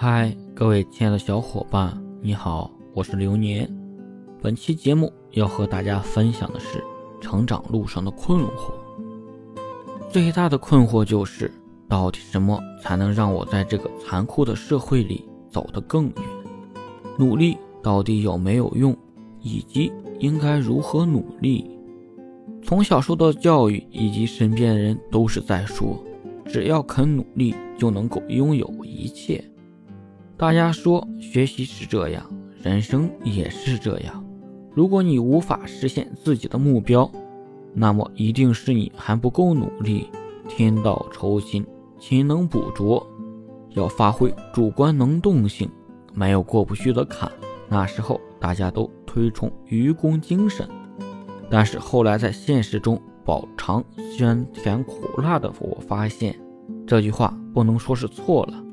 嗨，各位亲爱的小伙伴，你好，我是流年。本期节目要和大家分享的是成长路上的困惑。最大的困惑就是，到底什么才能让我在这个残酷的社会里走得更远？努力到底有没有用？以及应该如何努力？从小受到教育以及身边的人都是在说，只要肯努力就能够拥有一切。大家说学习是这样，人生也是这样。如果你无法实现自己的目标，那么一定是你还不够努力。天道酬勤，勤能补拙，要发挥主观能动性，没有过不去的坎。那时候大家都推崇愚公精神，但是后来在现实中饱尝酸甜苦辣的我发现，这句话不能说是错了。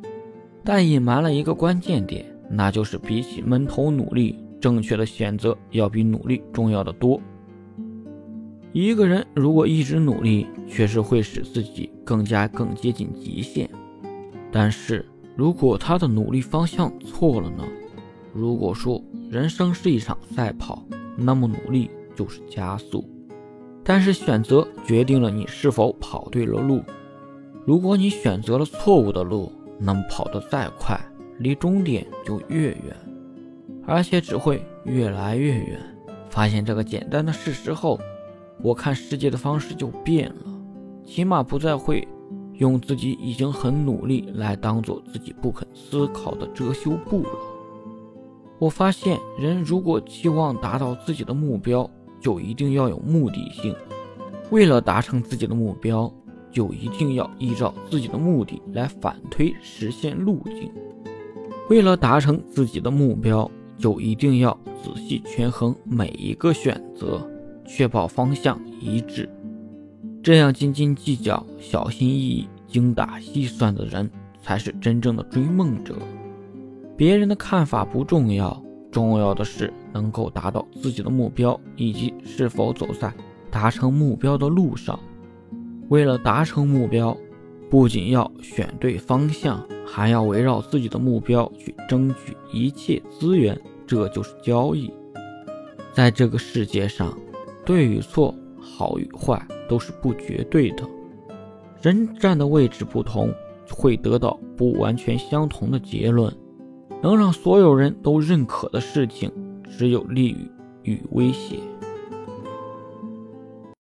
但隐瞒了一个关键点，那就是比起闷头努力，正确的选择要比努力重要的多。一个人如果一直努力，确实会使自己更加更接近极限。但是如果他的努力方向错了呢？如果说人生是一场赛跑，那么努力就是加速。但是选择决定了你是否跑对了路。如果你选择了错误的路，那么跑得再快，离终点就越远，而且只会越来越远。发现这个简单的事实后，我看世界的方式就变了，起码不再会用自己已经很努力来当做自己不肯思考的遮羞布了。我发现，人如果期望达到自己的目标，就一定要有目的性，为了达成自己的目标。就一定要依照自己的目的来反推实现路径。为了达成自己的目标，就一定要仔细权衡每一个选择，确保方向一致。这样斤斤计较、小心翼翼、精打细算的人，才是真正的追梦者。别人的看法不重要，重要的是能够达到自己的目标，以及是否走在达成目标的路上。为了达成目标，不仅要选对方向，还要围绕自己的目标去争取一切资源，这就是交易。在这个世界上，对与错、好与坏都是不绝对的。人站的位置不同，会得到不完全相同的结论。能让所有人都认可的事情，只有利益与威胁。